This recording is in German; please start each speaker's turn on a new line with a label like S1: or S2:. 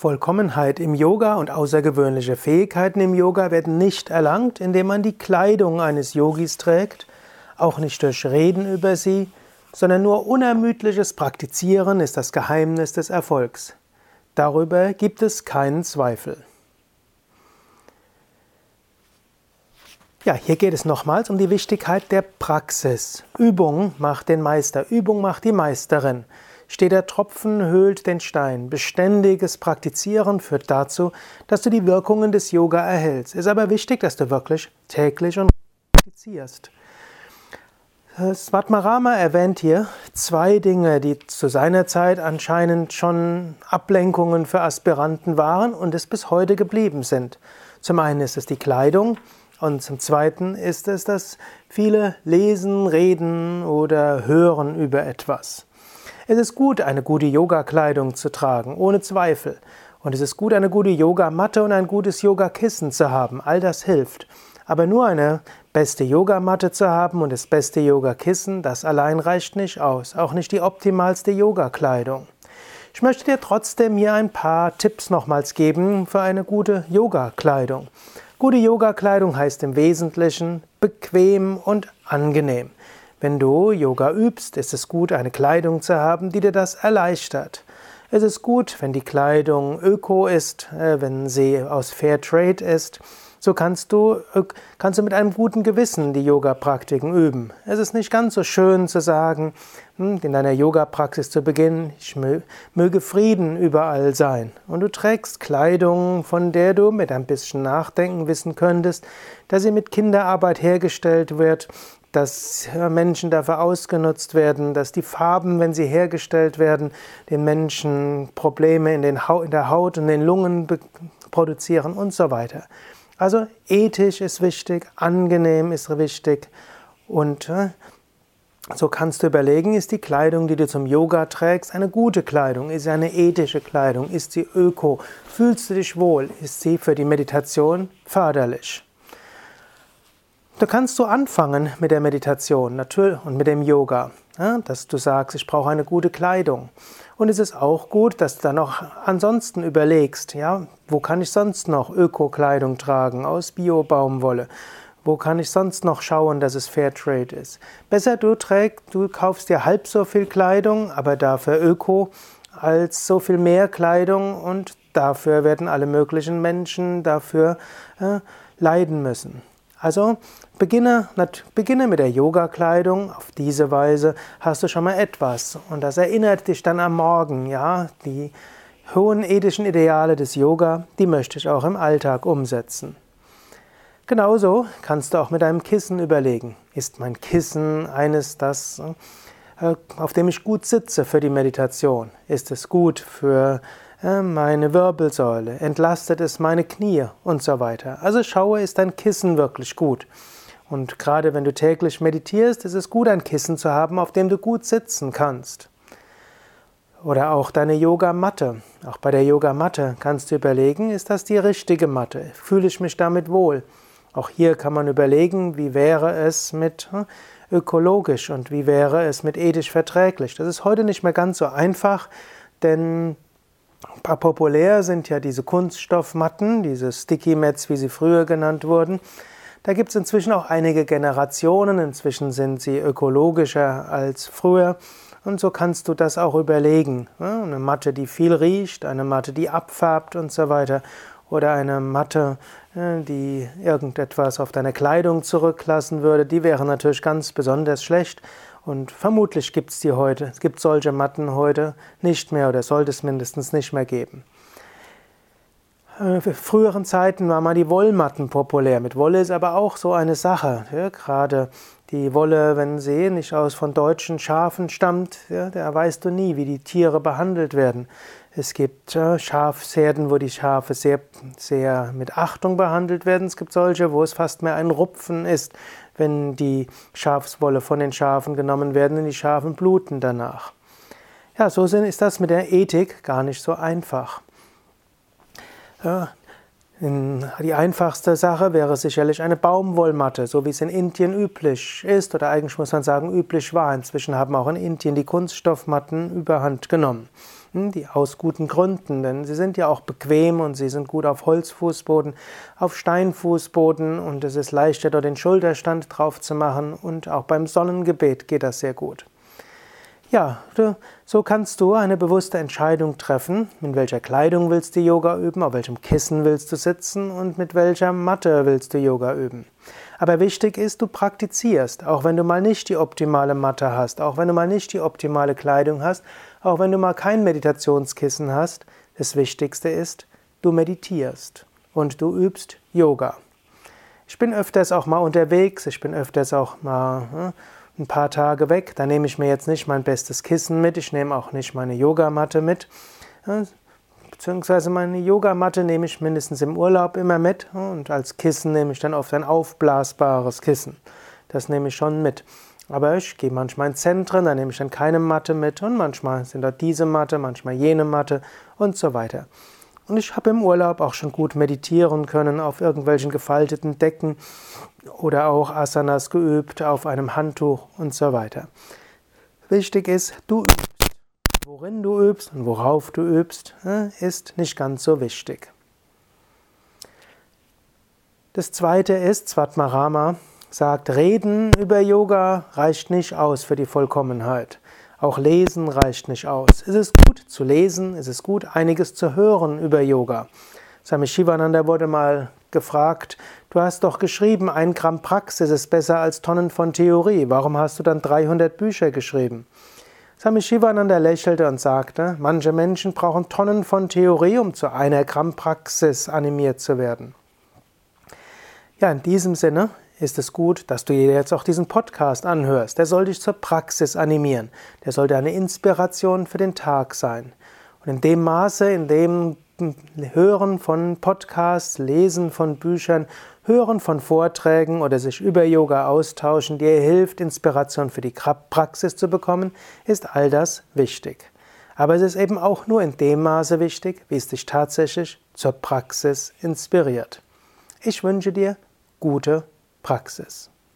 S1: Vollkommenheit im Yoga und außergewöhnliche Fähigkeiten im Yoga werden nicht erlangt, indem man die Kleidung eines Yogis trägt, auch nicht durch Reden über sie, sondern nur unermüdliches Praktizieren ist das Geheimnis des Erfolgs. Darüber gibt es keinen Zweifel. Ja, hier geht es nochmals um die Wichtigkeit der Praxis. Übung macht den Meister, Übung macht die Meisterin steht der Tropfen höhlt den Stein. Beständiges Praktizieren führt dazu, dass du die Wirkungen des Yoga erhältst. Ist aber wichtig, dass du wirklich täglich und praktizierst. Svatmarama erwähnt hier zwei Dinge, die zu seiner Zeit anscheinend schon Ablenkungen für Aspiranten waren und es bis heute geblieben sind. Zum einen ist es die Kleidung und zum zweiten ist es dass viele lesen, reden oder hören über etwas. Es ist gut, eine gute Yoga-Kleidung zu tragen, ohne Zweifel. Und es ist gut, eine gute Yogamatte und ein gutes Yogakissen zu haben. All das hilft. Aber nur eine beste Yogamatte zu haben und das beste Yogakissen, das allein reicht nicht aus. Auch nicht die optimalste Yogakleidung. Ich möchte dir trotzdem hier ein paar Tipps nochmals geben für eine gute Yogakleidung. Gute Yogakleidung heißt im Wesentlichen bequem und angenehm. Wenn du Yoga übst, ist es gut, eine Kleidung zu haben, die dir das erleichtert. Es ist gut, wenn die Kleidung öko ist, äh, wenn sie aus Fair Trade ist. So kannst du, äh, kannst du mit einem guten Gewissen die Yoga-Praktiken üben. Es ist nicht ganz so schön zu sagen, hm, in deiner Yoga-Praxis zu Beginn, ich möge Frieden überall sein. Und du trägst Kleidung, von der du mit ein bisschen Nachdenken wissen könntest, dass sie mit Kinderarbeit hergestellt wird, dass Menschen dafür ausgenutzt werden, dass die Farben, wenn sie hergestellt werden, den Menschen Probleme in, den Haut, in der Haut und den Lungen produzieren und so weiter. Also ethisch ist wichtig, angenehm ist wichtig und äh, so kannst du überlegen, ist die Kleidung, die du zum Yoga trägst, eine gute Kleidung? Ist sie eine ethische Kleidung? Ist sie öko? Fühlst du dich wohl? Ist sie für die Meditation förderlich? Du kannst so anfangen mit der Meditation natürlich und mit dem Yoga, ja, dass du sagst, ich brauche eine gute Kleidung. Und es ist auch gut, dass du dann auch ansonsten überlegst, ja, wo kann ich sonst noch Öko-Kleidung tragen aus Bio-Baumwolle? Wo kann ich sonst noch schauen, dass es Fairtrade ist? Besser du trägst, du kaufst dir halb so viel Kleidung, aber dafür Öko, als so viel mehr Kleidung und dafür werden alle möglichen Menschen dafür äh, leiden müssen. Also beginne, beginne mit der Yoga-Kleidung. Auf diese Weise hast du schon mal etwas. Und das erinnert dich dann am Morgen, ja, die hohen ethischen Ideale des Yoga, die möchte ich auch im Alltag umsetzen. Genauso kannst du auch mit deinem Kissen überlegen. Ist mein Kissen eines, das, äh, auf dem ich gut sitze für die Meditation? Ist es gut für meine Wirbelsäule, entlastet es meine Knie und so weiter. Also schaue, ist dein Kissen wirklich gut. Und gerade wenn du täglich meditierst, ist es gut, ein Kissen zu haben, auf dem du gut sitzen kannst. Oder auch deine Yogamatte. Auch bei der Yogamatte kannst du überlegen, ist das die richtige Matte? Fühle ich mich damit wohl? Auch hier kann man überlegen, wie wäre es mit hm, ökologisch und wie wäre es mit ethisch verträglich. Das ist heute nicht mehr ganz so einfach, denn Populär sind ja diese Kunststoffmatten, diese Sticky Mats, wie sie früher genannt wurden. Da gibt es inzwischen auch einige Generationen. Inzwischen sind sie ökologischer als früher. Und so kannst du das auch überlegen. Eine Matte, die viel riecht, eine Matte, die abfärbt und so weiter. Oder eine Matte, die irgendetwas auf deine Kleidung zurücklassen würde, die wäre natürlich ganz besonders schlecht. Und vermutlich gibt es die heute, es gibt solche Matten heute nicht mehr oder sollte es mindestens nicht mehr geben. In äh, früheren Zeiten waren mal die Wollmatten populär. Mit Wolle ist aber auch so eine Sache. Ja, gerade die Wolle, wenn sie nicht aus von deutschen Schafen stammt, ja, da weißt du nie, wie die Tiere behandelt werden. Es gibt äh, Schafsherden, wo die Schafe sehr, sehr mit Achtung behandelt werden. Es gibt solche, wo es fast mehr ein Rupfen ist, wenn die Schafswolle von den Schafen genommen werden und die Schafen bluten danach. Ja, so ist das mit der Ethik gar nicht so einfach. Ja, die einfachste Sache wäre sicherlich eine Baumwollmatte, so wie es in Indien üblich ist oder eigentlich muss man sagen üblich war. Inzwischen haben auch in Indien die Kunststoffmatten überhand genommen. Hm, die aus guten Gründen, denn sie sind ja auch bequem und sie sind gut auf Holzfußboden, auf Steinfußboden und es ist leichter, dort den Schulterstand drauf zu machen und auch beim Sonnengebet geht das sehr gut. Ja, so kannst du eine bewusste Entscheidung treffen, in welcher Kleidung willst du Yoga üben, auf welchem Kissen willst du sitzen und mit welcher Matte willst du Yoga üben. Aber wichtig ist, du praktizierst, auch wenn du mal nicht die optimale Matte hast, auch wenn du mal nicht die optimale Kleidung hast, auch wenn du mal kein Meditationskissen hast. Das Wichtigste ist, du meditierst und du übst Yoga. Ich bin öfters auch mal unterwegs, ich bin öfters auch mal hm, ein paar Tage weg. Da nehme ich mir jetzt nicht mein bestes Kissen mit, ich nehme auch nicht meine Yogamatte mit. Beziehungsweise meine Yogamatte nehme ich mindestens im Urlaub immer mit und als Kissen nehme ich dann oft ein aufblasbares Kissen. Das nehme ich schon mit. Aber ich gehe manchmal in Zentren, da nehme ich dann keine Matte mit und manchmal sind dort diese Matte, manchmal jene Matte und so weiter. Und ich habe im Urlaub auch schon gut meditieren können auf irgendwelchen gefalteten Decken oder auch Asanas geübt auf einem Handtuch und so weiter. Wichtig ist, du übst. Worin du übst und worauf du übst, ne, ist nicht ganz so wichtig. Das zweite ist, Svatmarama sagt, Reden über Yoga reicht nicht aus für die Vollkommenheit. Auch Lesen reicht nicht aus. Es ist gut zu lesen, es ist gut, einiges zu hören über Yoga. Swami Shivananda wurde mal gefragt, du hast doch geschrieben, ein Gramm Praxis ist besser als Tonnen von Theorie. Warum hast du dann 300 Bücher geschrieben? Swami Shivananda lächelte und sagte, manche Menschen brauchen Tonnen von Theorie, um zu einer Gramm Praxis animiert zu werden. Ja, in diesem Sinne ist es gut, dass du dir jetzt auch diesen Podcast anhörst. Der soll dich zur Praxis animieren. Der sollte eine Inspiration für den Tag sein. Und in dem Maße, in dem Hören von Podcasts, Lesen von Büchern, Hören von Vorträgen oder sich über Yoga austauschen dir hilft, Inspiration für die Praxis zu bekommen, ist all das wichtig. Aber es ist eben auch nur in dem Maße wichtig, wie es dich tatsächlich zur Praxis inspiriert. Ich wünsche dir gute Praxis.